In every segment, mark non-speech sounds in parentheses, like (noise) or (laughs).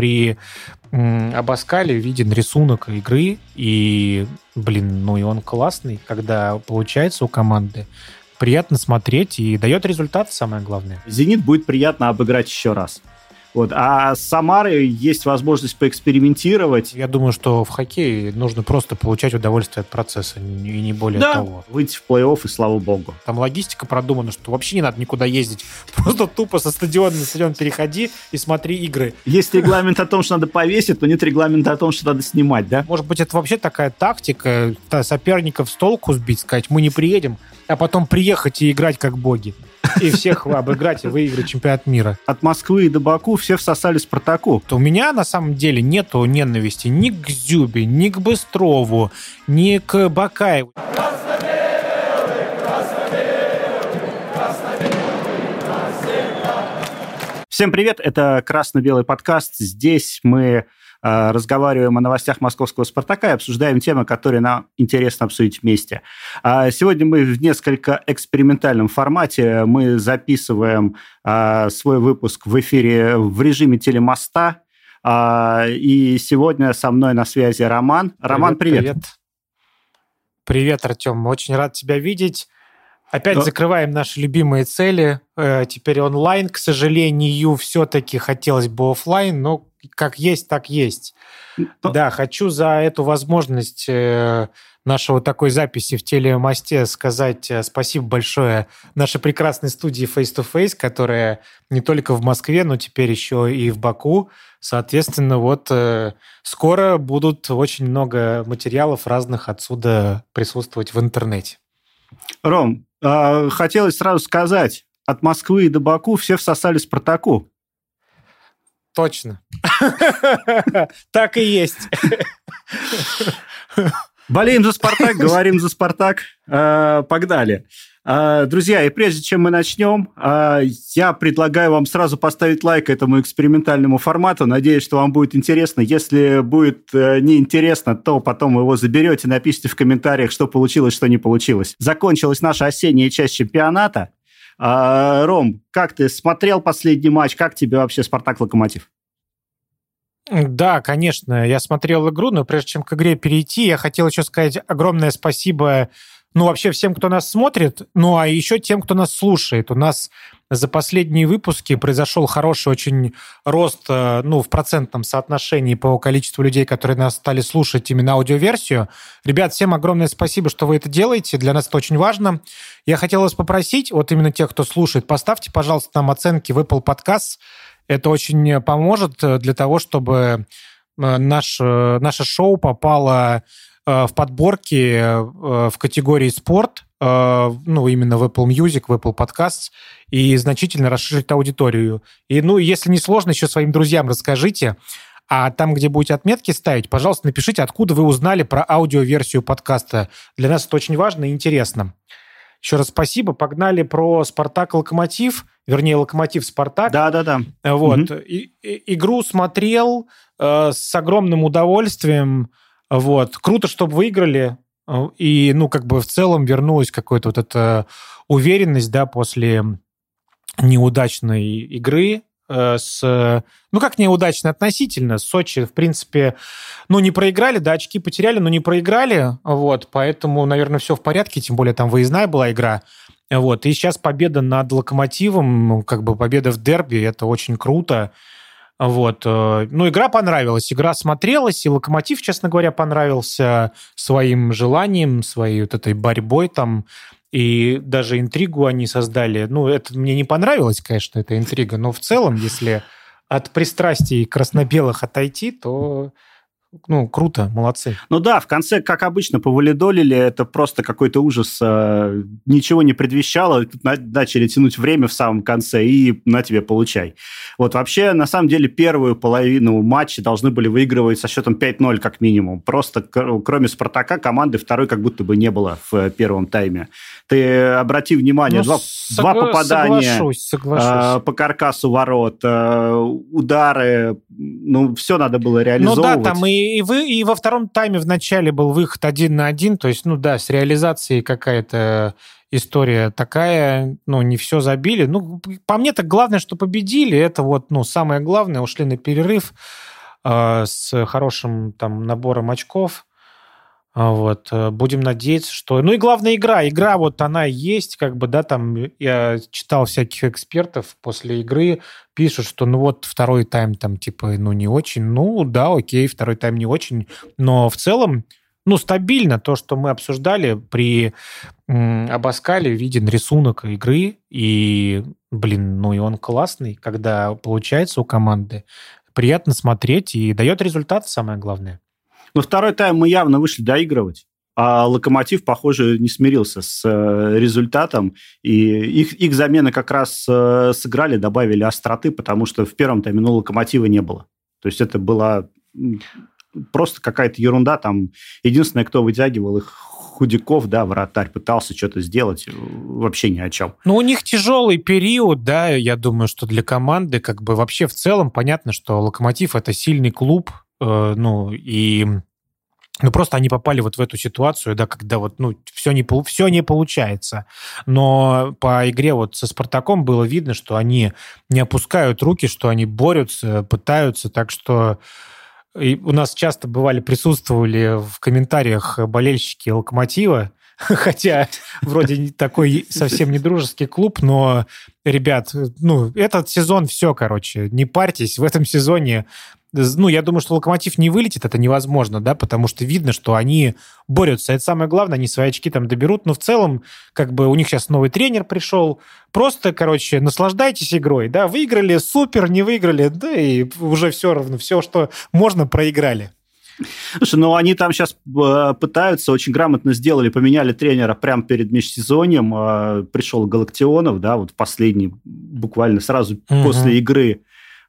при Абаскале виден рисунок игры, и, блин, ну и он классный, когда получается у команды приятно смотреть и дает результат, самое главное. «Зенит» будет приятно обыграть еще раз. Вот. А с Самарой есть возможность поэкспериментировать. Я думаю, что в хоккее нужно просто получать удовольствие от процесса, и не более да. того. Выйти в плей-офф, и слава богу. Там логистика продумана, что вообще не надо никуда ездить. (laughs) Просто тупо со стадиона на стадион переходи и смотри игры. Есть регламент о том, что надо повесить, но нет регламента о том, что надо снимать, да? Может быть, это вообще такая тактика соперников с толку сбить, сказать, мы не приедем, а потом приехать и играть как боги и всех обыграть и выиграть чемпионат мира. От Москвы до Баку все всосали Спартаку. То у меня на самом деле нету ненависти ни к Зюбе, ни к Быстрову, ни к Бакаеву. Всем привет, это «Красно-белый подкаст». Здесь мы разговариваем о новостях московского «Спартака» и обсуждаем темы, которые нам интересно обсудить вместе. А сегодня мы в несколько экспериментальном формате. Мы записываем э, свой выпуск в эфире в режиме телемоста. А, и сегодня со мной на связи Роман. Роман, привет. Привет, привет Артем. Очень рад тебя видеть. Опять Но... закрываем наши любимые цели. Э, теперь онлайн, к сожалению, все-таки хотелось бы офлайн, но как есть, так есть. Но... Да, хочу за эту возможность э, нашего такой записи в телемосте сказать э, спасибо большое нашей прекрасной студии Face to Face, которая не только в Москве, но теперь еще и в Баку. Соответственно, вот э, скоро будут очень много материалов разных отсюда присутствовать в интернете. Ром, э, хотелось сразу сказать, от Москвы до Баку все всосали Спартаку. Точно. (laughs) Так и есть. Болеем за «Спартак», говорим за «Спартак». А, погнали. А, друзья, и прежде чем мы начнем, а, я предлагаю вам сразу поставить лайк этому экспериментальному формату. Надеюсь, что вам будет интересно. Если будет э, неинтересно, то потом его заберете, напишите в комментариях, что получилось, что не получилось. Закончилась наша осенняя часть чемпионата. А, Ром, как ты смотрел последний матч? Как тебе вообще «Спартак-Локомотив»? Да, конечно, я смотрел игру, но прежде чем к игре перейти, я хотел еще сказать огромное спасибо, ну, вообще всем, кто нас смотрит, ну, а еще тем, кто нас слушает. У нас за последние выпуски произошел хороший очень рост, э, ну, в процентном соотношении по количеству людей, которые нас стали слушать именно аудиоверсию. Ребят, всем огромное спасибо, что вы это делаете. Для нас это очень важно. Я хотел вас попросить, вот именно тех, кто слушает, поставьте, пожалуйста, нам оценки в Apple Podcasts. Это очень поможет э, для того, чтобы э, наш, наше шоу попало в подборки в категории спорт, ну, именно в Apple Music, в Apple Podcasts, и значительно расширить аудиторию. И, ну, если не сложно, еще своим друзьям расскажите. А там, где будете отметки ставить, пожалуйста, напишите, откуда вы узнали про аудиоверсию подкаста. Для нас это очень важно и интересно. Еще раз спасибо. Погнали про «Спартак-Локомотив», вернее, «Локомотив-Спартак». Да-да-да. Вот. Угу. И, и, игру смотрел э, с огромным удовольствием. Вот. Круто, чтобы выиграли. И, ну, как бы в целом вернулась какая-то вот эта уверенность, да, после неудачной игры э, с... Ну, как неудачно относительно. Сочи, в принципе, ну, не проиграли, да, очки потеряли, но не проиграли, вот, поэтому, наверное, все в порядке, тем более там выездная была игра, вот, и сейчас победа над Локомотивом, ну, как бы победа в дерби, это очень круто, вот. Э, ну, игра понравилась, игра смотрелась, и Локомотив, честно говоря, понравился своим желанием, своей вот этой борьбой там, и даже интригу они создали. Ну, это мне не понравилось, конечно, эта интрига, но в целом, если от пристрастий красно-белых отойти, то ну, круто, молодцы. Ну да, в конце, как обычно, повалидолили, это просто какой-то ужас, э, ничего не предвещало, начали тянуть время в самом конце, и на тебе получай. Вот вообще, на самом деле, первую половину матча должны были выигрывать со счетом 5-0 как минимум. Просто кроме «Спартака» команды второй как будто бы не было в первом тайме. Ты обрати внимание, ну, два, согла- два попадания соглашусь, соглашусь. Э, по каркасу ворот, э, удары, ну, все надо было реализовывать. Ну да, там и и, вы, и во втором тайме в начале был выход один на один, то есть, ну да, с реализацией какая-то история такая, ну, не все забили. Ну, по мне так главное, что победили, это вот, ну, самое главное, ушли на перерыв э, с хорошим там набором очков. А вот, э, будем надеяться, что... Ну и главная игра. Игра вот она есть, как бы, да, там я читал всяких экспертов после игры, пишут, что ну вот второй тайм там типа, ну не очень. Ну да, окей, второй тайм не очень. Но в целом, ну, стабильно то, что мы обсуждали при Абаскале, виден рисунок игры, и, блин, ну и он классный, когда получается у команды. Приятно смотреть и дает результат, самое главное. Но второй тайм мы явно вышли доигрывать. А Локомотив, похоже, не смирился с э, результатом. И их, их замены как раз э, сыграли, добавили остроты, потому что в первом тайме ну, Локомотива не было. То есть это была просто какая-то ерунда. Там единственное, кто вытягивал их Худяков, да, вратарь, пытался что-то сделать, вообще ни о чем. Ну, у них тяжелый период, да, я думаю, что для команды, как бы вообще в целом понятно, что Локомотив это сильный клуб, Э, ну, и ну, просто они попали вот в эту ситуацию, да, когда вот, ну, все не, все не получается. Но по игре вот со Спартаком было видно, что они не опускают руки, что они борются, пытаются, так что и у нас часто бывали, присутствовали в комментариях болельщики Локомотива, (laughs) хотя вроде такой совсем не дружеский клуб, но, ребят, ну, этот сезон все, короче, не парьтесь, в этом сезоне ну, я думаю, что Локомотив не вылетит, это невозможно, да, потому что видно, что они борются. Это самое главное, они свои очки там доберут. Но в целом, как бы у них сейчас новый тренер пришел. Просто, короче, наслаждайтесь игрой, да, выиграли, супер, не выиграли, да, и уже все равно, все, что можно, проиграли. Слушай, ну они там сейчас э, пытаются, очень грамотно сделали, поменяли тренера прямо перед межсезоньем. Э, пришел Галактионов, да, вот последний, буквально сразу угу. после игры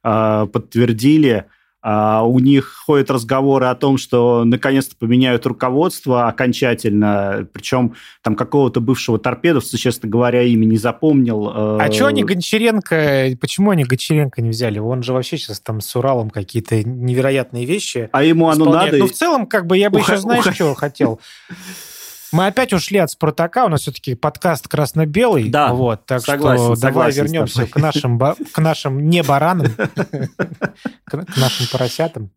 э, подтвердили. Uh, у них ходят разговоры о том, что наконец-то поменяют руководство окончательно, причем там какого-то бывшего торпедовца, честно говоря, имя не запомнил. Uh... А что они Гончаренко, почему они Гончаренко не взяли? Он же вообще сейчас там с Уралом какие-то невероятные вещи А ему оно исполняет. надо? Ну, в целом, как бы я бы Ух... еще, знаешь, Ух... что хотел? Мы опять ушли от Спартака, у нас все-таки подкаст красно-белый. Да, вот, так согласен, что давай вернемся к нашим, к нашим не баранам, (laughs) к нашим поросятам.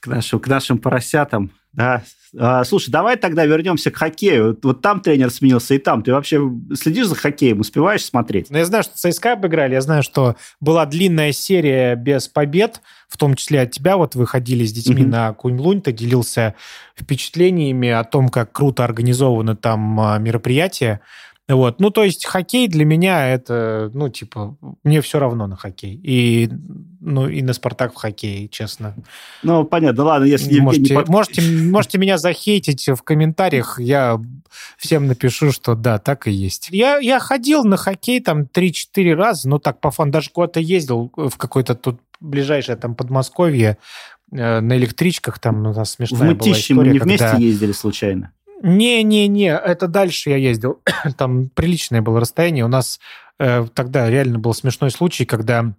К нашим, к нашим поросятам, да. А, слушай, давай тогда вернемся к хоккею. Вот, вот там тренер сменился, и там. Ты вообще следишь за хоккеем, успеваешь смотреть? Ну, я знаю, что ЦСКА обыграли, я знаю, что была длинная серия без побед, в том числе от тебя, вот вы ходили с детьми mm-hmm. на Кунь-Лунь, ты делился впечатлениями о том, как круто организованы там а, мероприятия. Вот. Ну, то есть хоккей для меня это, ну, типа, мне все равно на хоккей. И, ну, и на Спартак в хоккее, честно. Ну, понятно. Ладно, если можете, Евгений... можете, можете меня захейтить в комментариях, я всем напишу, что да, так и есть. Я, я ходил на хоккей там 3-4 раза, ну, так, по фан, даже куда-то ездил в какой-то тут ближайшее там Подмосковье э, на электричках, там у нас смешная в была история. мы не вместе когда... ездили случайно? Не-не-не, это дальше я ездил. (coughs) Там приличное было расстояние. У нас э, тогда реально был смешной случай, когда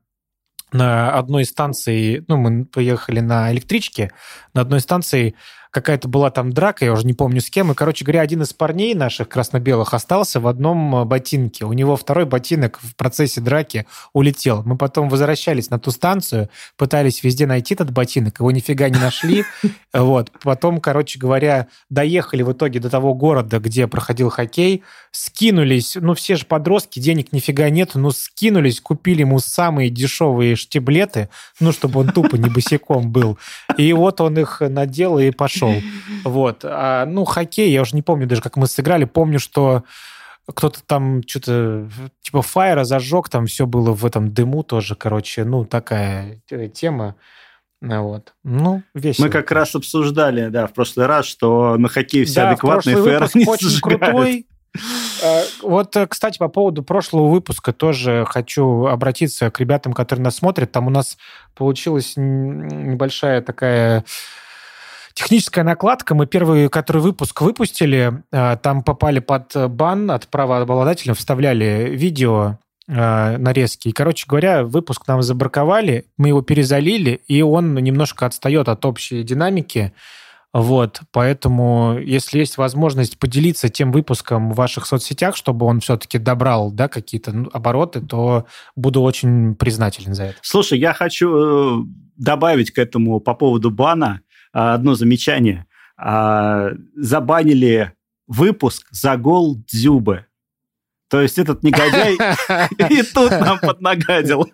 на одной станции, ну, мы поехали на электричке, на одной станции какая-то была там драка, я уже не помню с кем, и, короче говоря, один из парней наших красно-белых остался в одном э, ботинке. У него второй ботинок в процессе драки улетел. Мы потом возвращались на ту станцию, пытались везде найти этот ботинок, его нифига не нашли. (laughs) Вот. Потом, короче говоря, доехали в итоге до того города, где проходил хоккей, скинулись, ну, все же подростки, денег нифига нет, ну, скинулись, купили ему самые дешевые штиблеты, ну, чтобы он тупо не босиком был. И вот он их надел и пошел пошел. Вот. А, ну, хоккей, я уже не помню даже, как мы сыграли. Помню, что кто-то там что-то типа фаера зажег, там все было в этом дыму тоже, короче, ну, такая тема. Вот. Ну, весело. Мы как раз обсуждали, да, в прошлый раз, что на хоккей все да, адекватные фаеры (laughs) не очень зажигают. крутой. А, вот, кстати, по поводу прошлого выпуска тоже хочу обратиться к ребятам, которые нас смотрят. Там у нас получилась небольшая такая Техническая накладка. Мы первый, который выпуск выпустили, э, там попали под бан от правообладателя, вставляли видео э, нарезки. И, короче говоря, выпуск нам забраковали, мы его перезалили, и он немножко отстает от общей динамики. Вот, поэтому, если есть возможность поделиться тем выпуском в ваших соцсетях, чтобы он все-таки добрал, да, какие-то ну, обороты, то буду очень признателен за это. Слушай, я хочу э, добавить к этому по поводу бана э, одно замечание. А, забанили выпуск за гол Дзюбы. То есть этот негодяй (laughs) и тут нам поднагадил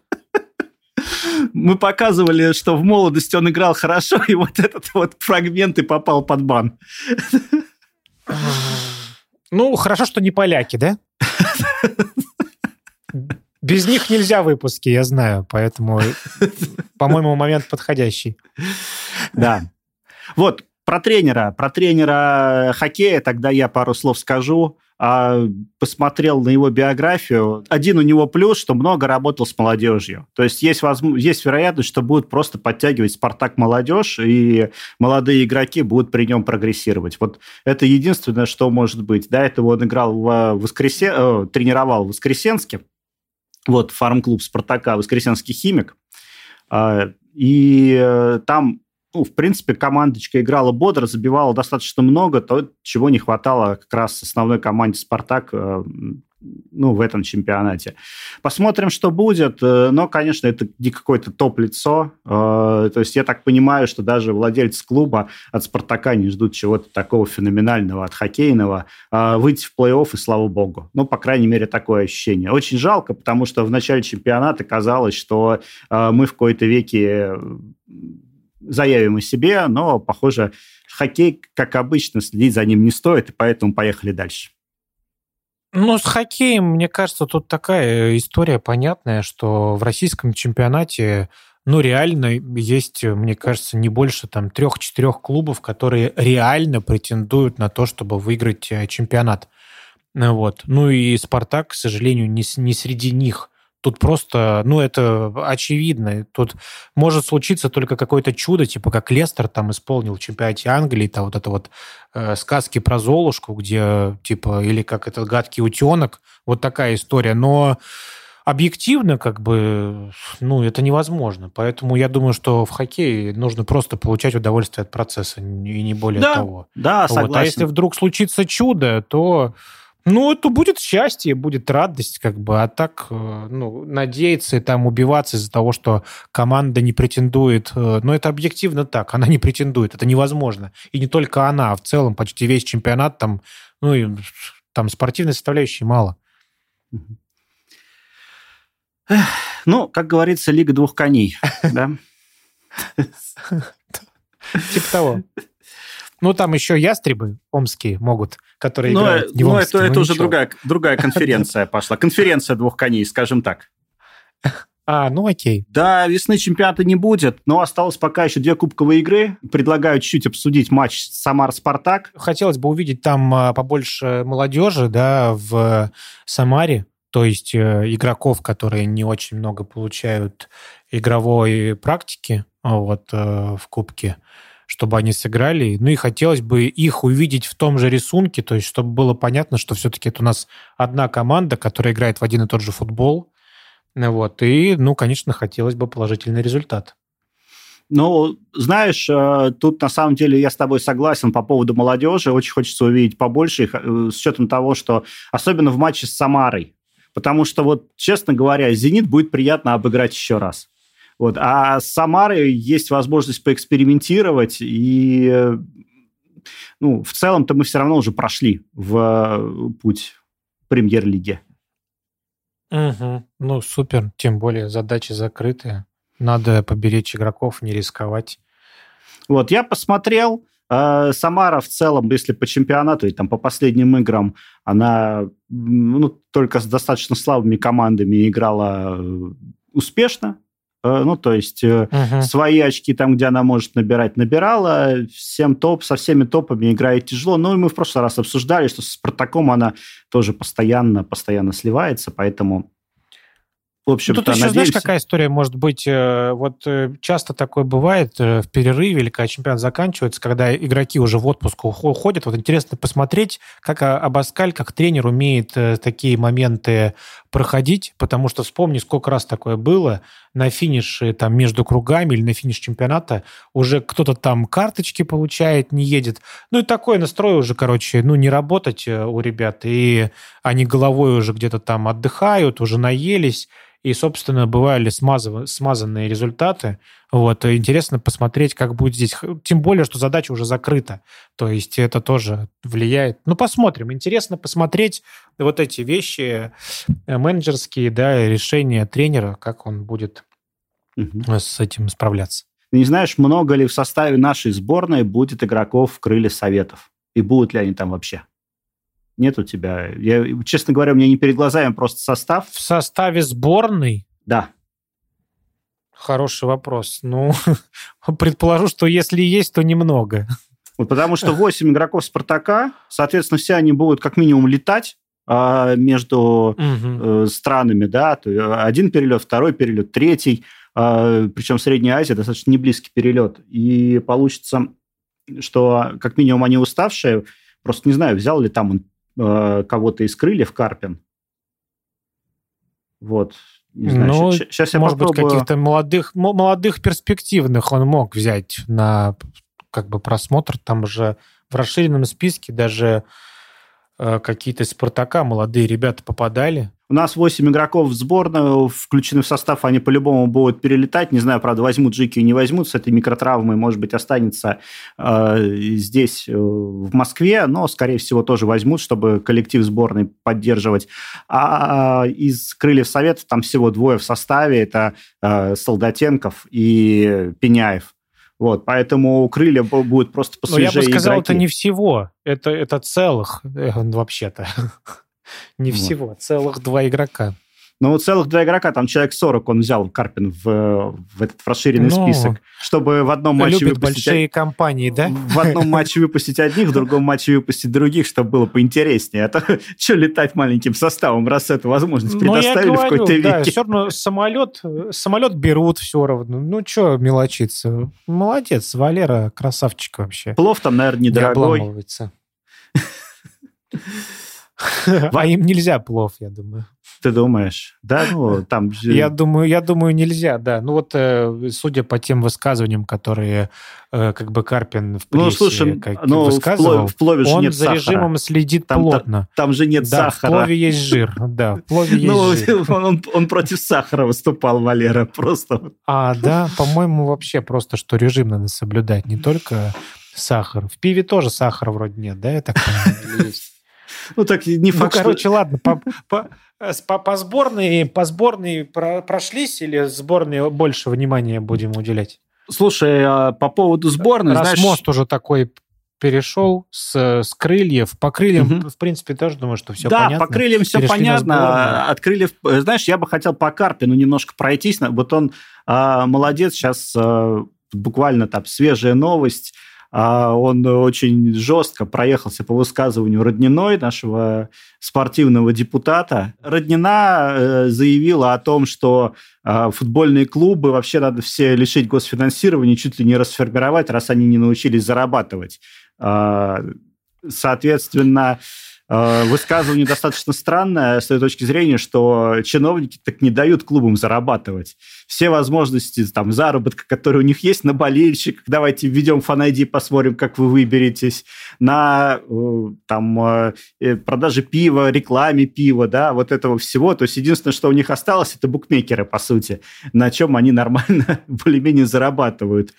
мы показывали, что в молодости он играл хорошо, и вот этот вот фрагмент и попал под бан. Ну, хорошо, что не поляки, да? (laughs) Без них нельзя выпуски, я знаю, поэтому, по-моему, момент подходящий. Да. Вот, про тренера, про тренера хоккея тогда я пару слов скажу а посмотрел на его биографию, один у него плюс, что много работал с молодежью. То есть есть, возможно, есть вероятность, что будут просто подтягивать «Спартак» молодежь, и молодые игроки будут при нем прогрессировать. Вот это единственное, что может быть. До этого он играл в Воскресе... э, тренировал в Воскресенске, вот фарм-клуб «Спартака», Воскресенский химик, и э, там ну, в принципе, командочка играла бодро, забивала достаточно много, то, чего не хватало как раз основной команде «Спартак» э, ну, в этом чемпионате. Посмотрим, что будет. Э, но, конечно, это не какое-то топ-лицо. Э, то есть я так понимаю, что даже владельцы клуба от «Спартака» не ждут чего-то такого феноменального от хоккейного. Выйти в плей-офф, и слава богу. Ну, по крайней мере, такое ощущение. Очень жалко, потому что в начале чемпионата казалось, что мы в кои-то веке заявим о себе, но, похоже, хоккей, как обычно, следить за ним не стоит, и поэтому поехали дальше. Ну, с хоккеем, мне кажется, тут такая история понятная, что в российском чемпионате, ну, реально есть, мне кажется, не больше там трех-четырех клубов, которые реально претендуют на то, чтобы выиграть э, чемпионат. Вот. Ну и «Спартак», к сожалению, не, не среди них. Тут просто, ну, это очевидно. Тут может случиться только какое-то чудо, типа как Лестер там исполнил в чемпионате Англии, там вот это вот э, сказки про Золушку, где, типа, или как этот гадкий утенок, вот такая история. Но объективно, как бы, ну, это невозможно. Поэтому я думаю, что в хоккее нужно просто получать удовольствие от процесса, и не более да, того. Да, согласен. Вот. А если вдруг случится чудо, то ну, это будет счастье, будет радость, как бы, а так, э, ну, надеяться и там убиваться из-за того, что команда не претендует, э, ну, это объективно так, она не претендует, это невозможно. И не только она, а в целом почти весь чемпионат там, ну, и там спортивной составляющей мало. Ну, как говорится, лига двух коней, (laughs) да? Типа того. Ну, там еще ястребы омские могут, которые но, играют не в Омске, это, это уже другая, другая конференция (laughs) пошла. Конференция двух коней, скажем так. А, ну окей. Да, весны чемпионата не будет, но осталось пока еще две кубковые игры. Предлагаю чуть-чуть обсудить матч Самар-Спартак. Хотелось бы увидеть там а, побольше молодежи, да, в Самаре, то есть э, игроков, которые не очень много получают игровой практики вот, э, в кубке чтобы они сыграли. Ну и хотелось бы их увидеть в том же рисунке, то есть чтобы было понятно, что все-таки это у нас одна команда, которая играет в один и тот же футбол. Вот. И, ну, конечно, хотелось бы положительный результат. Ну, знаешь, э, тут на самом деле я с тобой согласен по поводу молодежи. Очень хочется увидеть побольше их, э, с учетом того, что особенно в матче с Самарой. Потому что, вот, честно говоря, «Зенит» будет приятно обыграть еще раз. Вот. А с Самарой есть возможность поэкспериментировать, и ну, в целом-то мы все равно уже прошли в э, путь премьер-лиги. Угу. Ну, супер. Тем более задачи закрытые. Надо поберечь игроков, не рисковать. Вот, я посмотрел. Э, Самара в целом, если по чемпионату и там по последним играм, она ну, только с достаточно слабыми командами играла э, успешно. Э, ну, то есть uh-huh. свои очки там, где она может набирать, набирала. Всем топ, со всеми топами играет тяжело. Ну, и мы в прошлый раз обсуждали, что с Спартаком она тоже постоянно, постоянно сливается, поэтому... в общем-то, ну, Тут еще, надеемся... знаешь, какая история может быть? Э, вот э, часто такое бывает э, в перерыве или когда чемпионат заканчивается, когда игроки уже в отпуск уходят. Вот интересно посмотреть, как Абаскаль, как тренер умеет такие моменты проходить, потому что вспомни, сколько раз такое было на финише там между кругами или на финише чемпионата уже кто-то там карточки получает, не едет. Ну и такой настрой уже, короче, ну не работать у ребят, и они головой уже где-то там отдыхают, уже наелись, и, собственно, бывали смазав... смазанные результаты. Вот. Интересно посмотреть, как будет здесь. Тем более, что задача уже закрыта. То есть это тоже влияет. Ну, посмотрим. Интересно посмотреть вот эти вещи э, менеджерские, да, решения тренера, как он будет угу. с этим справляться. Не знаешь, много ли в составе нашей сборной будет игроков в крыле советов? И будут ли они там вообще? Нет у тебя? Я, честно говоря, у меня не перед глазами просто состав. В составе сборной? Да. Хороший вопрос. Ну, (laughs) предположу, что если есть, то немного. Вот потому что 8 игроков «Спартака», соответственно, все они будут как минимум летать а, между угу. странами, да, то один перелет, второй перелет, третий, а, причем Средняя Азия достаточно неблизкий перелет, и получится, что как минимум они уставшие, просто не знаю, взял ли там он э, кого-то из крыльев Карпин. Вот. Не знаю, ну, сейчас я может попробую... быть, каких-то молодых, молодых перспективных он мог взять на как бы просмотр. Там же в расширенном списке даже э, какие-то Спартака молодые ребята попадали. У нас 8 игроков в сборную, включены в состав, они по-любому будут перелетать. Не знаю, правда, возьмут Джики и не возьмут с этой микротравмой, может быть, останется э, здесь, э, в Москве, но, скорее всего, тоже возьмут, чтобы коллектив сборной поддерживать. А из Крыльев Советов там всего двое в составе, это э, Солдатенков и Пеняев. Вот, поэтому у крылья будет просто посвежее Но я бы сказал, игроки. это не всего, это, это целых э, вообще-то. (laughs) Не вот. всего, целых два игрока. Ну, целых два игрока, там человек 40 он взял Карпин в, в этот в расширенный ну, список, чтобы в одном матче любит выпустить... большие компании, да? В одном матче выпустить одних, в другом матче выпустить других, чтобы было поинтереснее. А то (laughs) что летать маленьким составом, раз эту возможность ну, предоставили говорю, в какой-то веке? Да, все равно самолет, самолет берут все равно. Ну, что мелочиться? Молодец, Валера, красавчик вообще. Плов там, наверное, недорогой. Не (laughs) (laughs) А им нельзя плов, я думаю. Ты думаешь? Да, ну, там... Я думаю, я думаю, нельзя, да. Ну, вот, э, судя по тем высказываниям, которые э, как бы Карпин в прессе ну, слушай, как ну, высказывал, в плове же он нет за сахара. режимом следит там, плотно. Там, там же нет да, сахара. в плове есть жир, да, в плове есть ну, жир. (laughs) Он, он, он против сахара выступал, Валера, просто. А, да, по-моему, вообще просто, что режим надо соблюдать, не только сахар. В пиве тоже сахара вроде нет, да, я так понимаю? Ну, так не факт, Ну, короче, что... ладно, по, по, по, по сборной, по сборной про, прошлись или сборной больше внимания будем уделять? Слушай, а по поводу сборной, Раз знаешь... мост уже такой перешел с, с крыльев. По крыльям, угу. в принципе, тоже думаю, что все да, понятно. Да, по крыльям все Перешли понятно. От крыльев, знаешь, я бы хотел по Карпину немножко пройтись. Вот он а, молодец, сейчас а, буквально там свежая новость он очень жестко проехался по высказыванию Родниной, нашего спортивного депутата. Роднина э, заявила о том, что э, футбольные клубы вообще надо все лишить госфинансирования, чуть ли не расформировать, раз они не научились зарабатывать. А, соответственно, высказывание достаточно странное с той точки зрения, что чиновники так не дают клубам зарабатывать. Все возможности там, заработка, которые у них есть, на болельщиках, давайте введем фан посмотрим, как вы выберетесь, на э, там, э, продаже пива, рекламе пива, да, вот этого всего. То есть единственное, что у них осталось, это букмекеры, по сути, на чем они нормально (laughs) более-менее зарабатывают.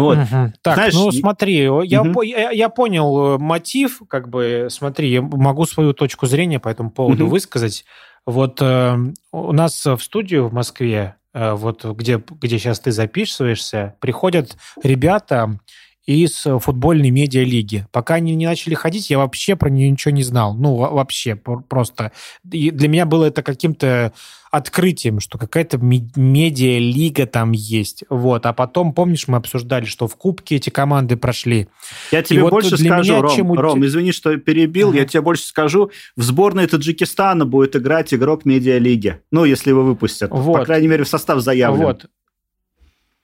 Вот. Угу. Так, Знаешь, ну смотри, я, угу. я, я понял э, мотив, как бы, смотри, я могу свою точку зрения по этому поводу угу. высказать. Вот э, у нас в студию в Москве, э, вот где, где сейчас ты записываешься, приходят ребята из футбольной медиалиги. Пока они не начали ходить, я вообще про нее ничего не знал. Ну, вообще, просто. И для меня было это каким-то открытием, что какая-то медиа-лига там есть. Вот. А потом, помнишь, мы обсуждали, что в Кубке эти команды прошли. Я тебе и больше вот скажу, меня, Ром, чем... Ром, извини, что перебил, ага. я тебе больше скажу. В сборной Таджикистана будет играть игрок медиа-лиги. Ну, если его выпустят. Вот. По крайней мере, в состав заявлен. Вот.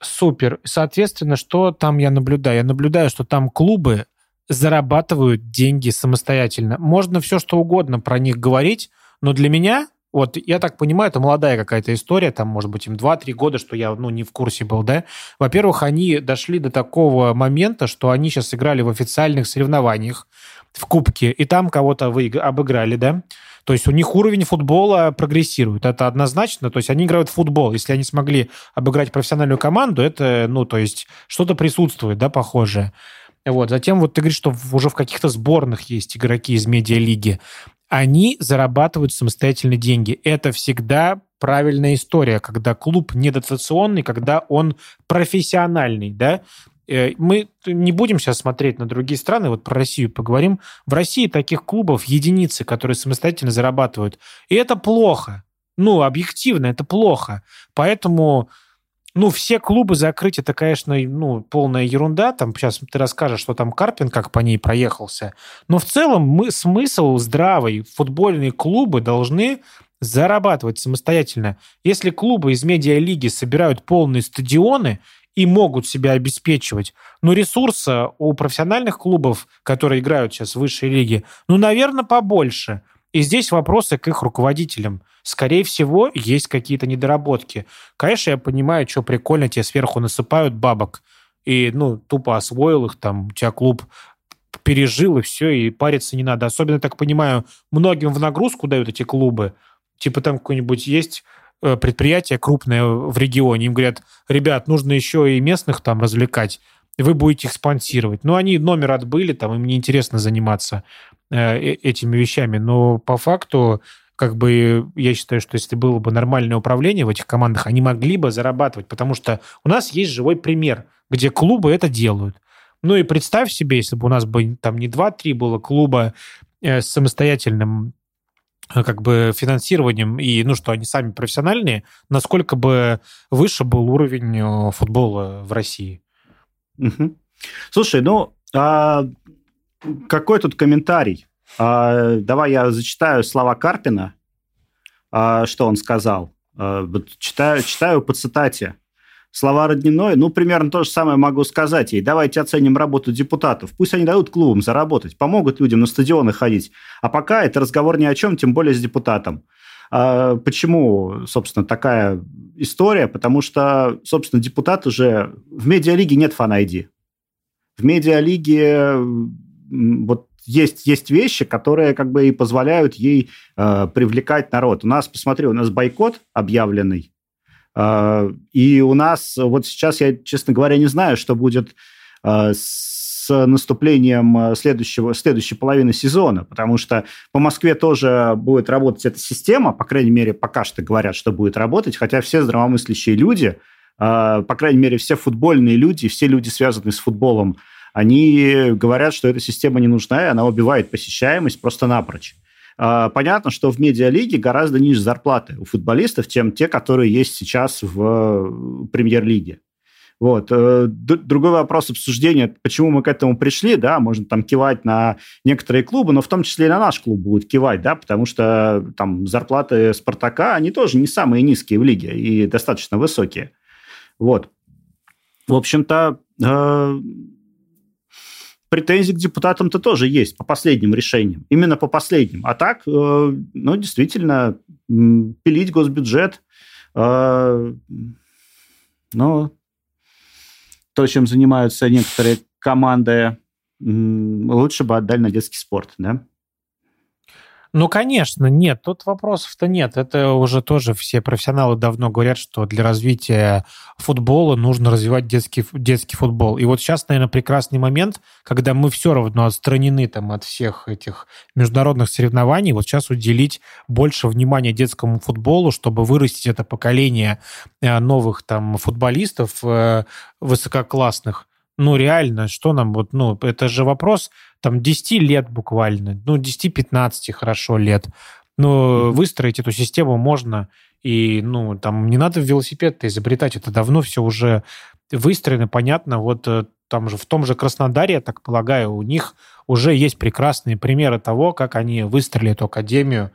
Супер. Соответственно, что там я наблюдаю? Я наблюдаю, что там клубы зарабатывают деньги самостоятельно. Можно все, что угодно про них говорить, но для меня вот, я так понимаю, это молодая какая-то история, там, может быть, им 2-3 года, что я, ну, не в курсе был, да. Во-первых, они дошли до такого момента, что они сейчас играли в официальных соревнованиях в Кубке, и там кого-то вы обыграли, да. То есть у них уровень футбола прогрессирует, это однозначно. То есть они играют в футбол. Если они смогли обыграть профессиональную команду, это, ну, то есть что-то присутствует, да, похожее. Вот. Затем вот ты говоришь, что уже в каких-то сборных есть игроки из медиалиги они зарабатывают самостоятельно деньги. Это всегда правильная история, когда клуб не дотационный, когда он профессиональный, да, мы не будем сейчас смотреть на другие страны, вот про Россию поговорим. В России таких клубов единицы, которые самостоятельно зарабатывают. И это плохо. Ну, объективно, это плохо. Поэтому ну, все клубы закрыть, это, конечно, ну, полная ерунда. Там сейчас ты расскажешь, что там Карпин как по ней проехался. Но в целом мы, смысл здравый. Футбольные клубы должны зарабатывать самостоятельно. Если клубы из медиалиги собирают полные стадионы и могут себя обеспечивать, но ресурса у профессиональных клубов, которые играют сейчас в высшей лиге, ну, наверное, побольше. И здесь вопросы к их руководителям. Скорее всего, есть какие-то недоработки. Конечно, я понимаю, что прикольно, тебе сверху насыпают бабок, и, ну, тупо освоил их, там, у тебя клуб пережил, и все, и париться не надо. Особенно, так понимаю, многим в нагрузку дают эти клубы. Типа там какое-нибудь есть предприятие крупное в регионе, им говорят, ребят, нужно еще и местных там развлекать, вы будете их спонсировать. Ну, они номер отбыли, там им неинтересно заниматься. Э, э, этими вещами. Но по факту как бы я считаю, что если было бы нормальное управление в этих командах, они могли бы зарабатывать, потому что у нас есть живой пример, где клубы это делают. Ну и представь себе, если бы у нас бы там не 2-3 было клуба э, с самостоятельным как бы финансированием и, ну, что они сами профессиональные, насколько бы выше был уровень футбола в России. Угу. Слушай, ну, а какой тут комментарий? А, давай я зачитаю слова Карпина, а, что он сказал. А, читаю, читаю по цитате. Слова Родниной, ну, примерно то же самое могу сказать ей. Давайте оценим работу депутатов. Пусть они дадут клубам заработать, помогут людям на стадионы ходить. А пока это разговор ни о чем, тем более с депутатом. А почему, собственно, такая история? Потому что, собственно, депутат уже... В медиалиге нет фан-айди. В медиалиге вот есть, есть вещи, которые как бы и позволяют ей э, привлекать народ. У нас, посмотри, у нас бойкот объявленный, и у нас вот сейчас я, честно говоря, не знаю, что будет э, с наступлением э, следующего, следующей половины сезона, потому что по Москве тоже будет работать эта система, по крайней мере, пока что говорят, что будет работать, хотя все здравомыслящие люди, э, по крайней мере, все футбольные люди, все люди, связанные с футболом, они говорят, что эта система не нужна, и она убивает посещаемость просто напрочь. А, понятно, что в медиалиге гораздо ниже зарплаты у футболистов, чем те, которые есть сейчас в э, премьер-лиге. Вот. Э, другой вопрос обсуждения, почему мы к этому пришли, да, можно там кивать на некоторые клубы, но в том числе и на наш клуб будет кивать, да, потому что там зарплаты Спартака, они тоже не самые низкие в лиге и достаточно высокие. Вот. В общем-то, э, претензии к депутатам-то тоже есть по последним решениям. Именно по последним. А так, э, ну, действительно, пилить госбюджет, э, ну, то, чем занимаются некоторые команды, лучше бы отдали на детский спорт, да? Ну, конечно, нет, тут вопросов-то нет. Это уже тоже все профессионалы давно говорят, что для развития футбола нужно развивать детский, детский футбол. И вот сейчас, наверное, прекрасный момент, когда мы все равно отстранены там, от всех этих международных соревнований, вот сейчас уделить больше внимания детскому футболу, чтобы вырастить это поколение э, новых там футболистов э, высококлассных, Ну, реально, что нам вот, ну, это же вопрос там 10 лет буквально, ну, 10-15 хорошо лет. Но выстроить эту систему можно, и, ну, там не надо велосипед изобретать, это давно все уже выстроено, понятно. Вот э, там же в том же Краснодаре, я так полагаю, у них уже есть прекрасные примеры того, как они выстроили эту академию,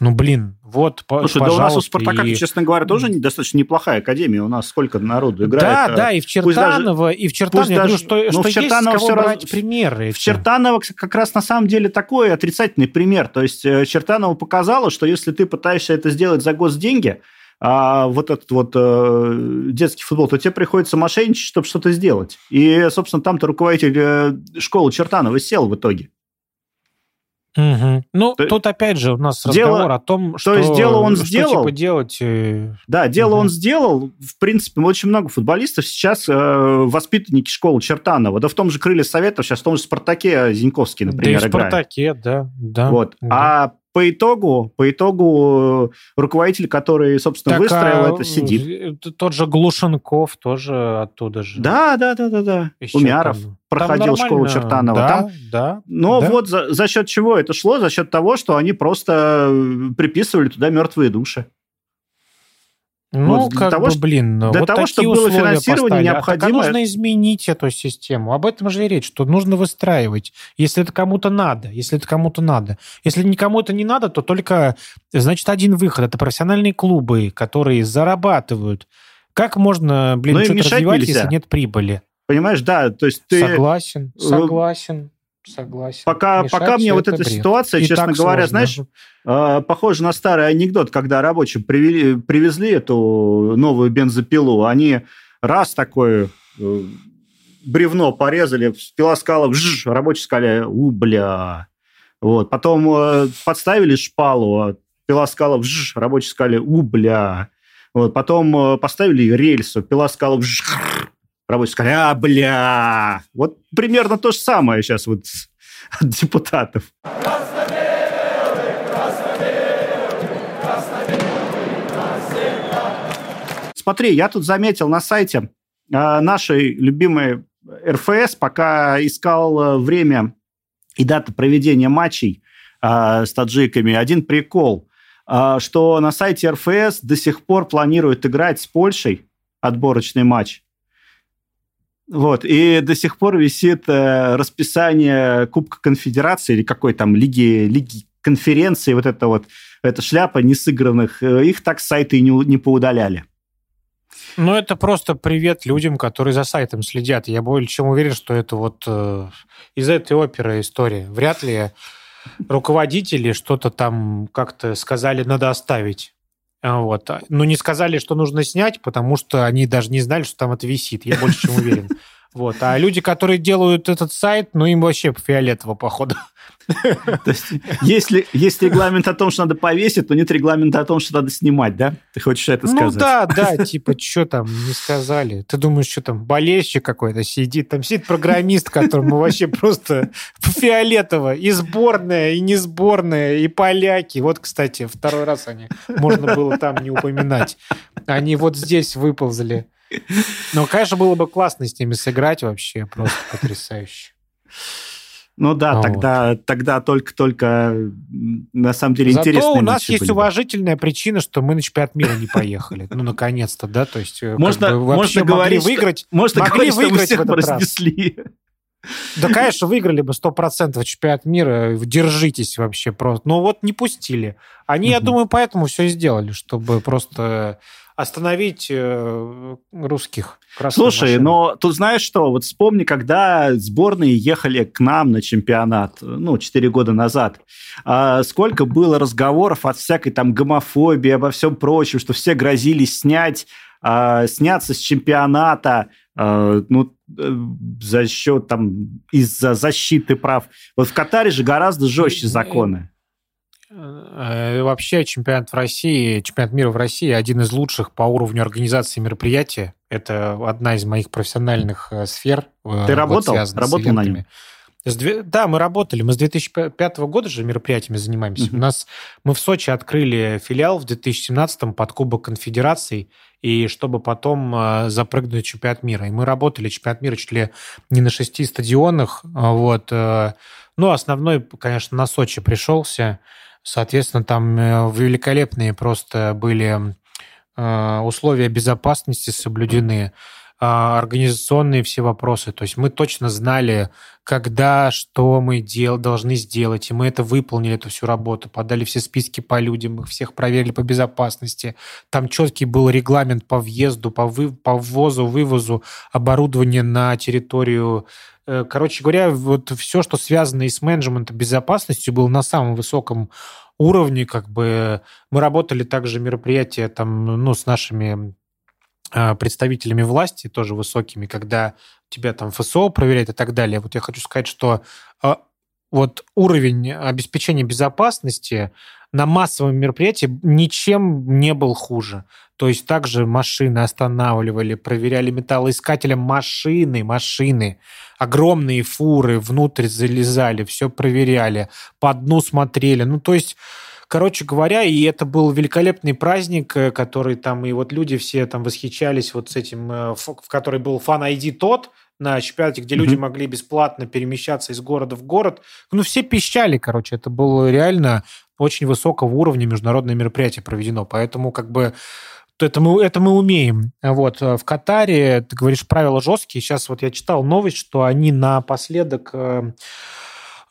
ну, блин, вот, Слушай, да у нас у Спартака, и... честно говоря, тоже достаточно неплохая академия. У нас сколько народу играет. Да, да, и в Чертаново, даже, и в Чертаново, я говорю, что, ну, что в Чертаново есть кого брать раз... примеры. В Чертаново как раз на самом деле такой отрицательный пример. То есть э, Чертаново показало, что если ты пытаешься это сделать за госденьги, а вот этот вот э, детский футбол, то тебе приходится мошенничать, чтобы что-то сделать. И, собственно, там-то руководитель э, школы Чертанова сел в итоге. Угу. Ну, то, тут опять же у нас дело, разговор о том, что, то есть дело он что, сделал. Типа делать. Э, да, дело угу. он сделал. В принципе, очень много футболистов сейчас э, воспитанники школы Чертанова. Да в том же Крылья Советов, сейчас в том же Спартаке Зиньковский, например, да и в Спартаке, да. да вот. Да. А по итогу, по итогу руководитель, который, собственно, так, выстроил а, это, сидит. Тот же Глушенков тоже оттуда же. Да, да, да, да, да. Еще Умяров там, проходил там школу Чертанова. Да, там, да. Но да. вот за, за счет чего это шло? За счет того, что они просто приписывали туда мертвые души. Ну, вот как того, бы, блин, для вот того, чтобы было финансирование, поставили. необходимо... А нужно изменить эту систему. Об этом же и речь, что нужно выстраивать, если это кому-то надо, если это кому-то надо. Если никому это не надо, то только, значит, один выход. Это профессиональные клубы, которые зарабатывают. Как можно, блин, Но что-то развивать, нельзя. если нет прибыли? Понимаешь, да, то есть ты... Согласен, согласен. Согласен. Пока, пока мне вот эта бред. ситуация, и честно говоря, сложно. знаешь, э, похоже на старый анекдот, когда рабочим привели, привезли эту новую бензопилу, они раз такое э, бревно порезали, пила скала, вжж, рабочие сказали, у, бля. Вот. Потом э, подставили шпалу, пила скала, вжж, рабочие сказали, у, бля. Вот. Потом э, поставили рельсу, пила скала, вжж, рабочие сказали, а, бля. Вот примерно то же самое сейчас вот от депутатов. Смотри, я тут заметил на сайте э, нашей любимой РФС, пока искал э, время и дату проведения матчей э, с таджиками, один прикол, э, что на сайте РФС до сих пор планируют играть с Польшей отборочный матч вот, и до сих пор висит э, расписание Кубка Конфедерации или какой там лиги, лиги конференции, вот это вот, эта шляпа несыгранных, э, их так с сайта и не, не поудаляли. Ну, это просто привет людям, которые за сайтом следят. Я более чем уверен, что это вот э, из этой оперы история. Вряд ли руководители что-то там как-то сказали, надо оставить. А, вот. Но ну, не сказали, что нужно снять, потому что они даже не знали, что там это висит. Я больше чем уверен. Вот. А люди, которые делают этот сайт, ну, им вообще фиолетово, походу. То есть, если есть регламент о том, что надо повесить, то нет регламента о том, что надо снимать, да? Ты хочешь это ну сказать? Ну да, да, типа, что там, не сказали. Ты думаешь, что там, болельщик какой-то сидит, там сидит программист, которому вообще просто фиолетово. И сборная, и не сборная, и поляки. Вот, кстати, второй раз они, можно было там не упоминать. Они вот здесь выползли. Ну, конечно, было бы классно с ними сыграть вообще, просто потрясающе. Ну да, а тогда, вот. тогда только-только на самом деле Зато интересно. у нас есть были. уважительная причина, что мы на чемпионат мира не поехали. Ну, наконец-то, да, то есть э, можно, бы, можно говорить, выиграть, что, можно могли говорить, выиграть что мы всех разнесли. Да, конечно, выиграли бы 100% чемпионат мира. Держитесь вообще просто. Но вот не пустили. Они, я думаю, поэтому все сделали, чтобы просто остановить э, русских. Слушай, машин. но тут знаешь что? Вот вспомни, когда сборные ехали к нам на чемпионат, ну, 4 года назад, а сколько было разговоров от всякой там гомофобии, обо всем прочем, что все грозились снять, а, сняться с чемпионата, а, ну, э, за счет там, из-за защиты прав. Вот в Катаре же гораздо жестче законы. Э, вообще чемпионат в России, чемпионат мира в России один из лучших по уровню организации мероприятия. Это одна из моих профессиональных э, сфер. Э, Ты работал? Вот, работал на нем? Да, мы работали. Мы с 2005 года же мероприятиями занимаемся. Uh-huh. У нас мы в Сочи открыли филиал в 2017 под Кубок Конфедераций, и чтобы потом запрыгнуть в чемпионат мира. И мы работали чемпионат мира чуть ли не на шести стадионах. Вот. Ну, основной, конечно, на Сочи пришелся. Соответственно, там э, великолепные просто были условия безопасности соблюдены. А, организационные все вопросы. То есть мы точно знали, когда, что мы дел, должны сделать, и мы это выполнили, эту всю работу, подали все списки по людям, их всех проверили по безопасности. Там четкий был регламент по въезду, по, вы, по ввозу, вывозу оборудования на территорию э, Короче говоря, вот все, что связано и с менеджментом безопасностью, было на самом высоком уровне. Как бы мы работали также мероприятия там, ну, с нашими а, представителями власти, тоже высокими, когда тебя там ФСО проверяет и так далее. Вот я хочу сказать, что а, вот уровень обеспечения безопасности на массовом мероприятии ничем не был хуже. То есть также машины останавливали, проверяли металлоискателем машины, машины, огромные фуры внутрь залезали, все проверяли, по дну смотрели. Ну, то есть Короче говоря, и это был великолепный праздник, э, который там, и вот люди все там восхищались вот с этим, э, в который был фан ID тот, на чемпионате, где mm-hmm. люди могли бесплатно перемещаться из города в город. Ну, все пищали, короче. Это было реально очень высокого уровня международное мероприятие проведено. Поэтому как бы это мы, это мы умеем. Вот. Э, в Катаре, ты говоришь, правила жесткие. Сейчас вот я читал новость, что они напоследок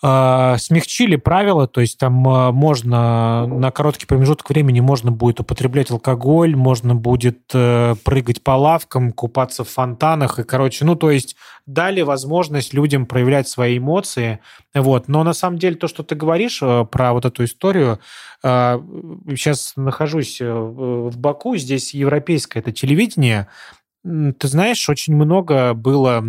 а, смягчили правила, то есть там а, можно на короткий промежуток времени можно будет употреблять алкоголь, можно будет э, прыгать по лавкам, купаться в фонтанах, и, короче, ну, то есть дали возможность людям проявлять свои эмоции, вот. Но на самом деле то, что ты говоришь э, про вот эту историю, сейчас а, нахожусь э, в Баку, здесь европейское это телевидение, ты знаешь, очень много было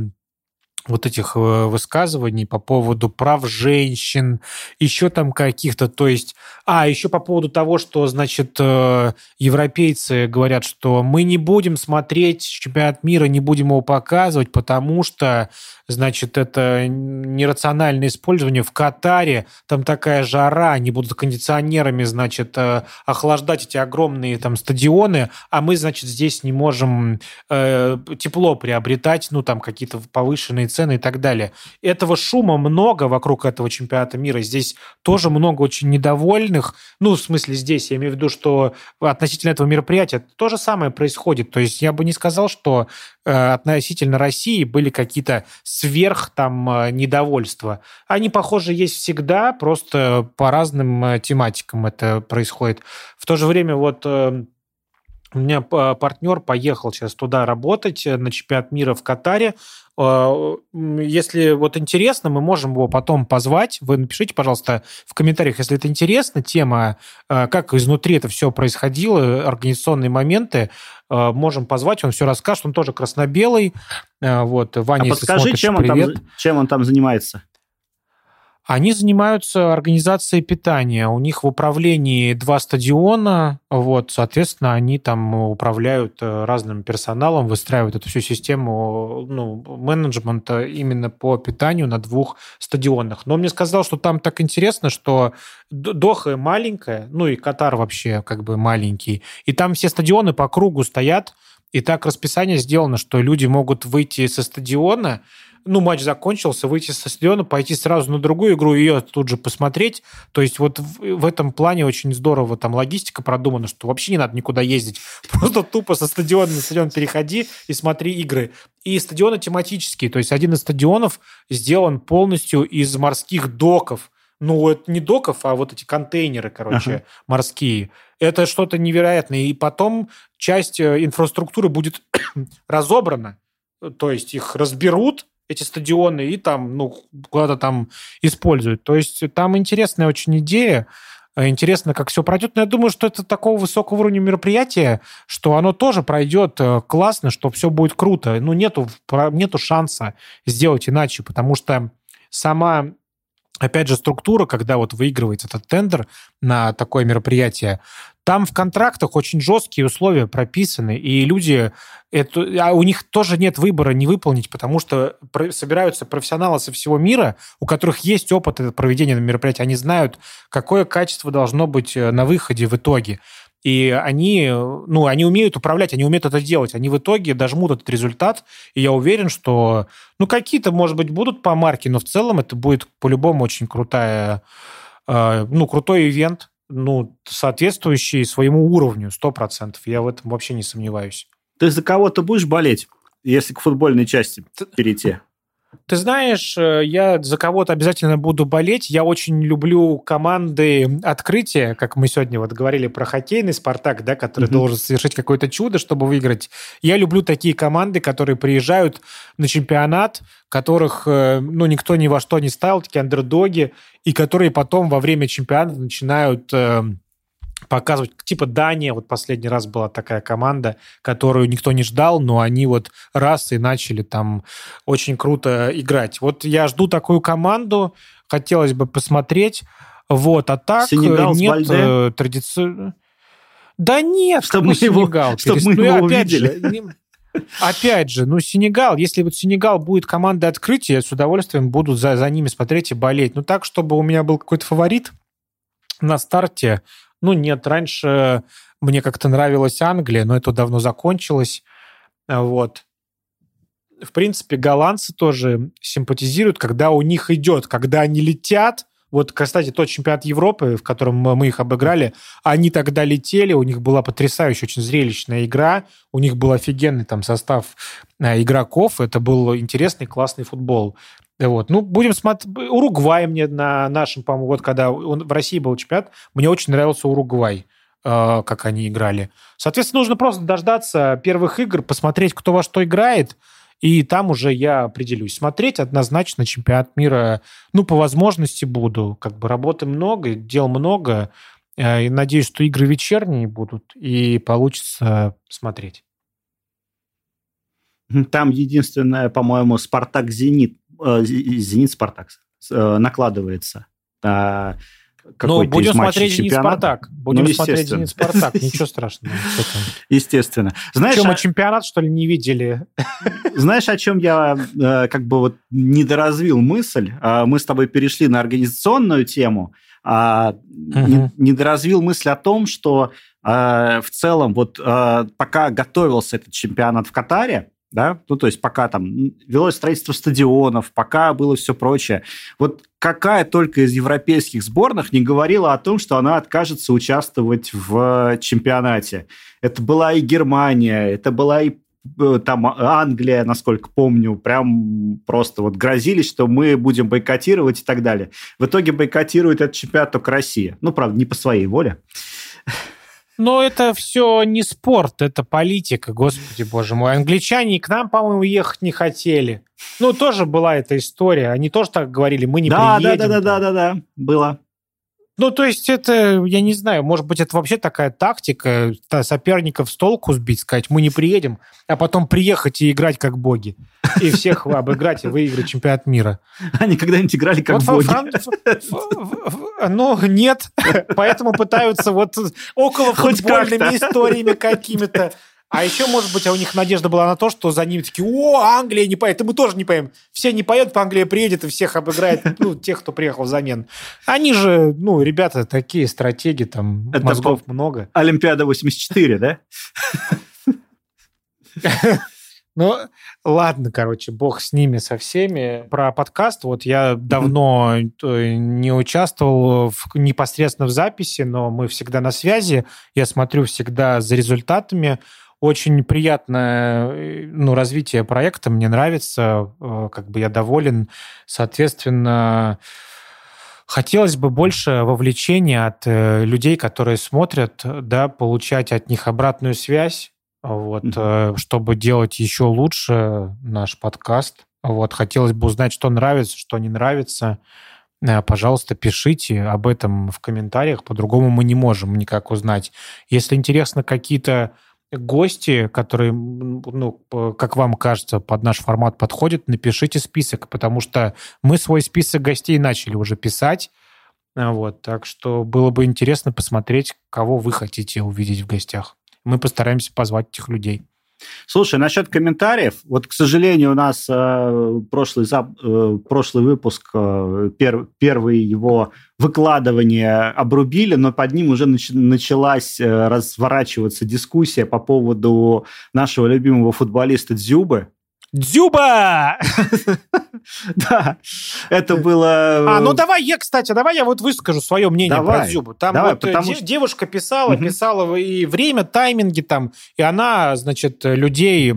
вот этих э, высказываний по поводу прав женщин, еще там каких-то, то есть, а, еще по поводу того, что, значит, э, европейцы говорят, что мы не будем смотреть чемпионат мира, не будем его показывать, потому что значит, это нерациональное использование. В Катаре там такая жара, они будут кондиционерами, значит, э, охлаждать эти огромные там стадионы, а мы, значит, здесь не можем э, тепло приобретать, ну, там какие-то повышенные цены и так далее. Этого шума много вокруг этого чемпионата мира. Здесь тоже много очень недовольных. Ну, в смысле, здесь я имею в виду, что относительно этого мероприятия то же самое происходит. То есть я бы не сказал, что Э, относительно России были какие-то сверх там э, недовольства. Они, похоже, есть всегда, просто по разным э, тематикам это происходит. В то же время вот у меня партнер поехал сейчас туда работать на чемпионат мира в Катаре. А, если вот интересно, мы можем его потом позвать. Вы напишите, пожалуйста, в комментариях, если это интересно, тема, как изнутри это все происходило, организационные моменты, можем позвать, он все расскажет, он тоже красно-белый. Вот, Ваня, а подскажи, чем он, там, чем он там занимается? Они занимаются организацией питания. У них в управлении два стадиона, вот, соответственно, они там управляют э, разным персоналом, выстраивают эту всю систему ну, менеджмента именно по питанию на двух стадионах. Но мне сказал, что там так интересно, что Доха маленькая, ну и Катар вообще как бы маленький, и там все стадионы по кругу стоят, и так расписание сделано, что люди могут выйти со стадиона, ну, матч закончился, выйти со стадиона, пойти сразу на другую игру, ее тут же посмотреть. То есть вот в, в этом плане очень здорово там логистика продумана, что вообще не надо никуда ездить. (laughs) Просто тупо со стадиона на стадион переходи и смотри игры. И стадионы тематические. То есть один из стадионов сделан полностью из морских доков. Ну, это не доков, а вот эти контейнеры, короче, ага. морские. Это что-то невероятное. И потом часть э, инфраструктуры будет (clears throat) разобрана. То есть их разберут, эти стадионы и там, ну, куда-то там используют. То есть там интересная очень идея, э, интересно, как все пройдет. Но я думаю, что это такого высокого уровня мероприятия, что оно тоже пройдет э, классно, что все будет круто. Ну, нету, нету шанса сделать иначе, потому что сама опять же, структура, когда вот выигрывается этот тендер на такое мероприятие, там в контрактах очень жесткие условия прописаны, и люди, это, а у них тоже нет выбора не выполнить, потому что собираются профессионалы со всего мира, у которых есть опыт проведения мероприятия, они знают, какое качество должно быть э, на выходе в итоге. И они, ну, они умеют управлять, они умеют это делать. Они в итоге дожмут этот результат. И я уверен, что, ну, какие-то, может быть, будут по марке, но в целом это будет по-любому очень крутая, э, ну, крутой ивент, ну, соответствующий своему уровню, сто процентов. Я в этом вообще не сомневаюсь. Ты за кого-то будешь болеть, если к футбольной части перейти? Ты знаешь, э, я за кого-то обязательно буду болеть. Я очень люблю команды открытия, как мы сегодня вот говорили про хоккейный «Спартак», да, который mm-hmm. должен совершить какое-то чудо, чтобы выиграть. Я люблю такие команды, которые приезжают на чемпионат, которых э, ну, никто ни во что не ставил, такие андердоги, и которые потом во время чемпионата начинают э, показывать, типа Дания, вот последний раз была такая команда, которую никто не ждал, но они вот раз и начали там очень круто играть. Вот я жду такую команду, хотелось бы посмотреть, вот, а так Сенегал нет э, традиционно... Да нет, чтобы мы Сенегал. Чтобы мы ну, его опять увидели. Же, Опять же, ну, Сенегал, если вот Сенегал будет командой открытия, я с удовольствием буду за, за ними смотреть и болеть. Ну, так, чтобы у меня был какой-то фаворит на старте, ну, нет, раньше мне как-то нравилась Англия, но это давно закончилось. Вот. В принципе, голландцы тоже симпатизируют, когда у них идет, когда они летят. Вот, кстати, тот чемпионат Европы, в котором мы их обыграли, они тогда летели, у них была потрясающая, очень зрелищная игра, у них был офигенный там состав э, игроков, это был интересный, классный футбол. Вот. Ну, будем смотреть. Уругвай мне на нашем, по-моему, вот когда он в России был чемпионат, мне очень нравился Уругвай, э, как они играли. Соответственно, нужно просто дождаться первых игр, посмотреть, кто во что играет, и там уже я определюсь. Смотреть однозначно чемпионат мира, ну, по возможности буду. Как бы работы много, дел много. Э, и надеюсь, что игры вечерние будут, и получится смотреть. Там единственное, по-моему, «Спартак-Зенит», э, «Зенит-Спартак» э, накладывается. А, ну, будем смотреть «Зенит Спартак». Будем ну, смотреть «Зенит Спартак». Ничего (laughs) страшного. Естественно. Знаешь, что, мы а... чемпионат, что ли, не видели? Знаешь, о чем я э, как бы вот недоразвил мысль? А, мы с тобой перешли на организационную тему. А, угу. Недоразвил мысль о том, что в целом вот пока готовился этот чемпионат в Катаре, да, ну, то есть пока там велось строительство стадионов, пока было все прочее. Вот какая только из европейских сборных не говорила о том, что она откажется участвовать в чемпионате. Это была и Германия, это была и э, там Англия, насколько помню, прям просто вот грозились, что мы будем бойкотировать и так далее. В итоге бойкотирует этот чемпионат только Россия. Ну, правда, не по своей воле. Но это все не спорт, это политика, господи боже мой. Англичане к нам, по-моему, ехать не хотели. Ну, тоже была эта история. Они тоже так говорили, мы не да, приедем. Да, да, да, да, да, да, было. Ну, то есть это, я не знаю, может быть, это вообще такая тактика соперников с толку сбить, сказать, мы не приедем, а потом приехать и играть как боги. И всех обыграть и выиграть чемпионат мира. Они когда-нибудь играли как вот боги? Фран... Ну, нет. Поэтому пытаются вот около футбольными историями какими-то а еще, может быть, а у них надежда была на то, что за ними такие, о, Англия не поедет, и мы тоже не поедем. Все не поедут, Англия приедет и всех обыграет, ну, тех, кто приехал взамен. Они же, ну, ребята такие стратеги, там, Это мозгов много. Олимпиада 84, да? (laughs) Ну, ладно, короче, бог с ними, со всеми. Про подкаст, вот я давно э, не участвовал в, непосредственно в записи, но мы всегда на связи. Я смотрю всегда за результатами. Очень приятное э, ну, развитие проекта, мне нравится, э, как бы я доволен. Соответственно, хотелось бы больше вовлечения от э, людей, которые смотрят, да, получать от них обратную связь, вот, mm-hmm. чтобы делать еще лучше наш подкаст. Вот, хотелось бы узнать, что нравится, что не нравится. Пожалуйста, пишите об этом в комментариях, по-другому мы не можем никак узнать. Если интересно какие-то гости, которые, ну, как вам кажется, под наш формат подходят, напишите список, потому что мы свой список гостей начали уже писать. Вот, так что было бы интересно посмотреть, кого вы хотите увидеть в гостях. Мы постараемся позвать этих людей. Слушай, насчет комментариев, вот, к сожалению, у нас э, прошлый, зап, э, прошлый выпуск, э, пер, первый его выкладывание обрубили, но под ним уже нач, началась э, разворачиваться дискуссия по поводу нашего любимого футболиста Дзюбы, Дзюба! (laughs) (laughs) Да, это было... А, ну давай я, кстати, давай я вот выскажу свое мнение давай, про Дзюбу. Там давай, вот потому... де- девушка писала, писала и время, тайминги там, и она, значит, людей,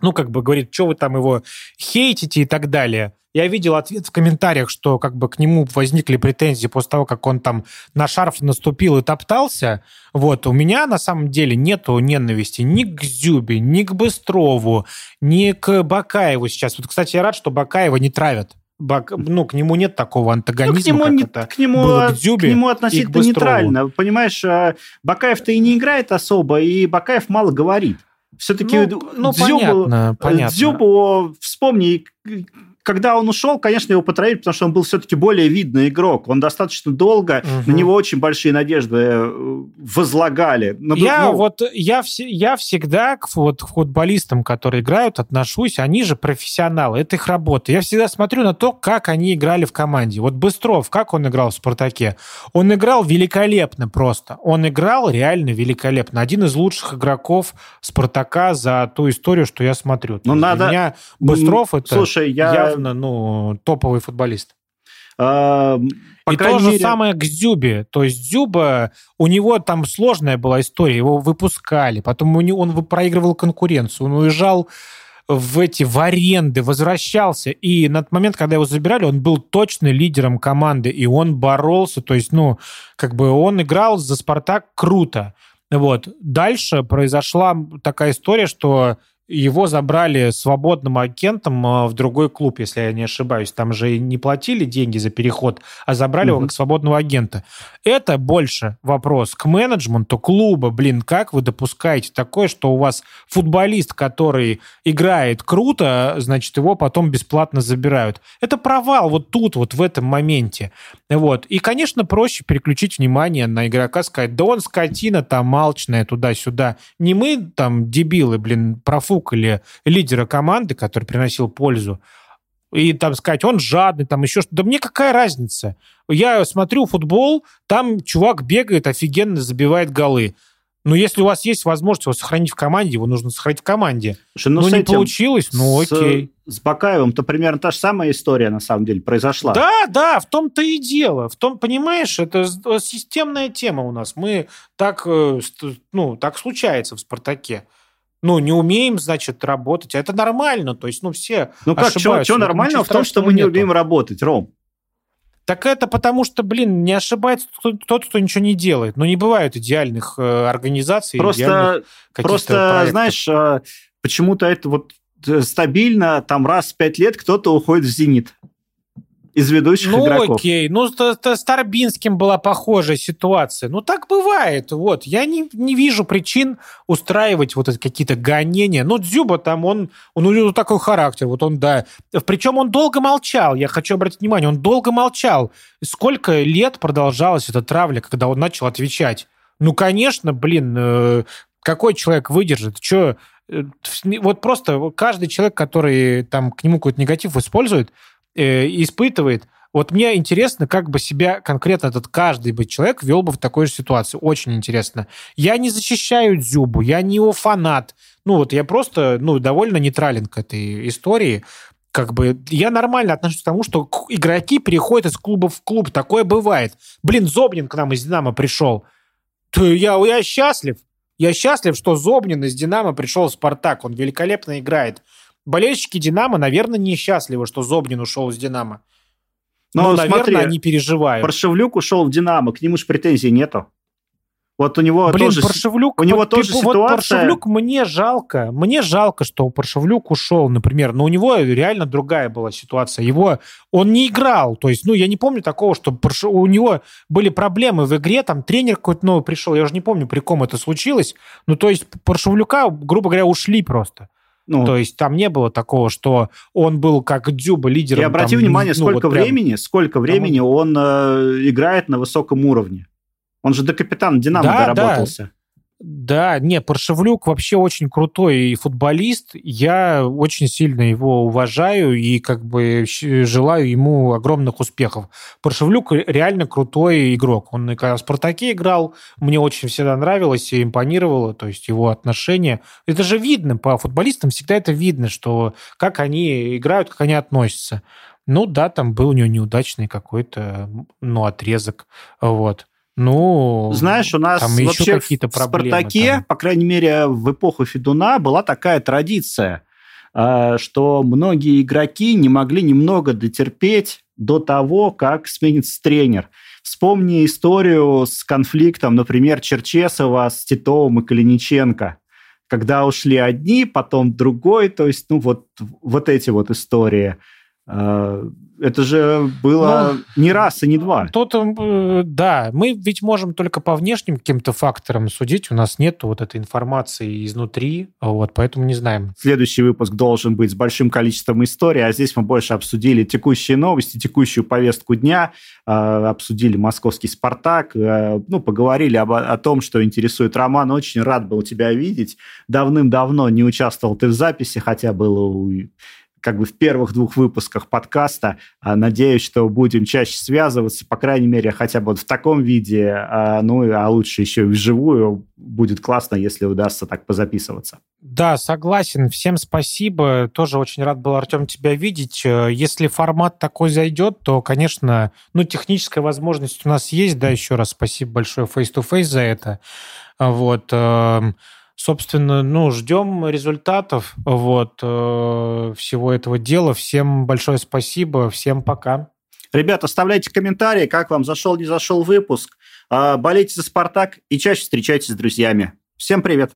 ну, как бы говорит, что вы там его хейтите и так далее. Я видел ответ в комментариях, что как бы к нему возникли претензии после того, как он там на шарф наступил и топтался. Вот, у меня на самом деле нету ненависти ни к Зюбе, ни к Быстрову, ни к Бакаеву сейчас. Вот, кстати, я рад, что Бакаева не травят. Бак, ну, к нему нет такого антагонизма, ну, к нему, как это к нему, было к, Дзюбе к нему относительно нейтрально. Понимаешь, а, Бакаев-то и не играет особо, и Бакаев мало говорит. Все-таки ну, ну, Дзюбу, понятно, понятно. Дзюбу, вспомни, когда он ушел, конечно, его потроили, потому что он был все-таки более видный игрок. Он достаточно долго, угу. на него очень большие надежды э, возлагали. Но, я ну... вот, я, вс- я всегда к, вот, к футболистам, которые играют, отношусь, они же профессионалы, это их работа. Я всегда смотрю на то, как они играли в команде. Вот Быстров, как он играл в «Спартаке»? Он играл великолепно просто. Он играл реально великолепно. Один из лучших игроков «Спартака» за ту историю, что я смотрю. Ну, надо... Для меня Быстров это... Слушай, я явно, ну, топовый футболист. А, и то же мере... самое к Зюбе. То есть Зюба, у него там сложная была история, его выпускали, потом он проигрывал конкуренцию, он уезжал в эти в аренды, возвращался, и на тот момент, когда его забирали, он был точно лидером команды, и он боролся, то есть, ну, как бы он играл за «Спартак» круто. Вот. Дальше произошла такая история, что его забрали свободным агентом а, в другой клуб, если я не ошибаюсь. Там же не платили деньги за переход, а забрали угу. его как свободного агента. Это больше вопрос к менеджменту клуба. Блин, как вы допускаете такое, что у вас футболист, который играет круто, значит, его потом бесплатно забирают? Это провал вот тут, вот в этом моменте. Вот. И, конечно, проще переключить внимание на игрока, сказать, да он скотина там малчная туда-сюда. Не мы там дебилы, блин, профу или лидера команды, который приносил пользу, и там сказать, он жадный, там еще что-то. Да мне какая разница? Я смотрю футбол, там чувак бегает, офигенно забивает голы. Но если у вас есть возможность его сохранить в команде, его нужно сохранить в команде. Слушай, ну, ну не этим, получилось, ну с, окей. С Бакаевым-то примерно та же самая история, на самом деле, произошла. Да, да, в том-то и дело. В том, понимаешь, это системная тема у нас. Мы так, э, ну, так случается в «Спартаке» ну, не умеем, значит, работать. Это нормально. То есть, ну, все Ну, как, что, что нормально в том, что мы не нету. умеем работать, Ром? Так это потому что, блин, не ошибается тот, кто ничего не делает. Но не бывает идеальных э, организаций. Просто, просто проектов. знаешь, э, почему-то это вот э, стабильно, там раз в пять лет кто-то уходит в «Зенит» из ведущих ну, игроков. Ну, окей. Ну, с Тарбинским была похожая ситуация. Ну, так бывает. Вот. Я не, не вижу причин устраивать вот эти какие-то гонения. Ну, Дзюба там, он, он у него такой характер. Вот он, да. Причем он долго молчал. Я хочу обратить внимание, он долго молчал. Сколько лет продолжалась эта травля, когда он начал отвечать? Ну, конечно, блин, э, какой человек выдержит? Что э, вот просто каждый человек, который там к нему какой-то негатив использует, э, испытывает. Вот мне интересно, как бы себя конкретно этот каждый бы человек вел бы в такой же ситуации. Очень интересно. Я не защищаю Дзюбу, я не его фанат. Ну вот я просто ну, довольно нейтрален к этой истории. Как бы я нормально отношусь к тому, что игроки переходят из клуба в клуб. Такое бывает. Блин, Зобнин к нам из «Динамо» пришел. Я, я счастлив. Я счастлив, что Зобнин из «Динамо» пришел в «Спартак». Он великолепно играет болельщики «Динамо», наверное, несчастливы, что Зобнин ушел из «Динамо». Но, ну, наверное, смотри, они переживают. Паршевлюк ушел в «Динамо», к нему же претензий нету. Вот у него Блин, тоже, Паршевлюк, у него вот, тоже вот ситуация... Паршевлюк мне жалко. Мне жалко, что Паршевлюк ушел, например. Но у него реально другая была ситуация. Его, он не играл. То есть, ну, я не помню такого, что Парш... у него были проблемы в игре, там тренер какой-то новый пришел. Я уже не помню, при ком это случилось. Ну, то есть, Паршевлюка, грубо говоря, ушли просто. Ну, То есть там не было такого, что он был как Дзюба лидером. и обрати там, внимание, ну, сколько вот прям- времени, сколько времени он э, играет на высоком уровне. Он же до капитана Динамо Да, доработался. Да, не, Паршевлюк вообще очень крутой футболист. Я очень сильно его уважаю и как бы желаю ему огромных успехов. Паршевлюк реально крутой игрок. Он и когда в «Спартаке» играл, мне очень всегда нравилось и импонировало, то есть его отношение. Это же видно, по футболистам всегда это видно, что как они играют, как они относятся. Ну да, там был у него неудачный какой-то, ну, отрезок, вот. Ну, Знаешь, у нас вообще какие-то в проблемы «Спартаке», там. по крайней мере, в эпоху Федуна была такая традиция, э, что многие игроки не могли немного дотерпеть до того, как сменится тренер. Вспомни историю с конфликтом, например, Черчесова с Титовым и Калиниченко. Когда ушли одни, потом другой, то есть, ну, вот, вот эти вот истории. Это же было не раз и не два. Тут, э, да, мы ведь можем только по внешним каким-то факторам судить. У нас нет вот этой информации изнутри, вот, поэтому не знаем. Следующий выпуск должен быть с большим количеством историй, а здесь мы больше обсудили текущие новости, текущую повестку дня, э, обсудили московский «Спартак», э, ну, поговорили об, о том, что интересует Роман. Очень рад был тебя видеть. Давным-давно не участвовал ты в записи, хотя было как бы в первых двух выпусках подкаста. А, Надеюсь, что будем чаще связываться, по крайней мере, хотя бы вот в таком виде, а, ну, а лучше еще и вживую. Будет классно, если удастся так позаписываться. Да, согласен. Всем спасибо. Тоже очень рад был, Артем, тебя видеть. Э, Если формат такой зайдет, то, конечно, ну, техническая возможность у нас есть. Да, еще раз спасибо большое face-to-face за это. А Вот. Собственно, ну, ждем результатов вот, э, всего этого дела. Всем большое спасибо. Всем пока. Ребята, оставляйте комментарии, как вам зашел, не зашел выпуск. А, Болейте за «Спартак» и чаще встречайтесь с друзьями. Всем привет!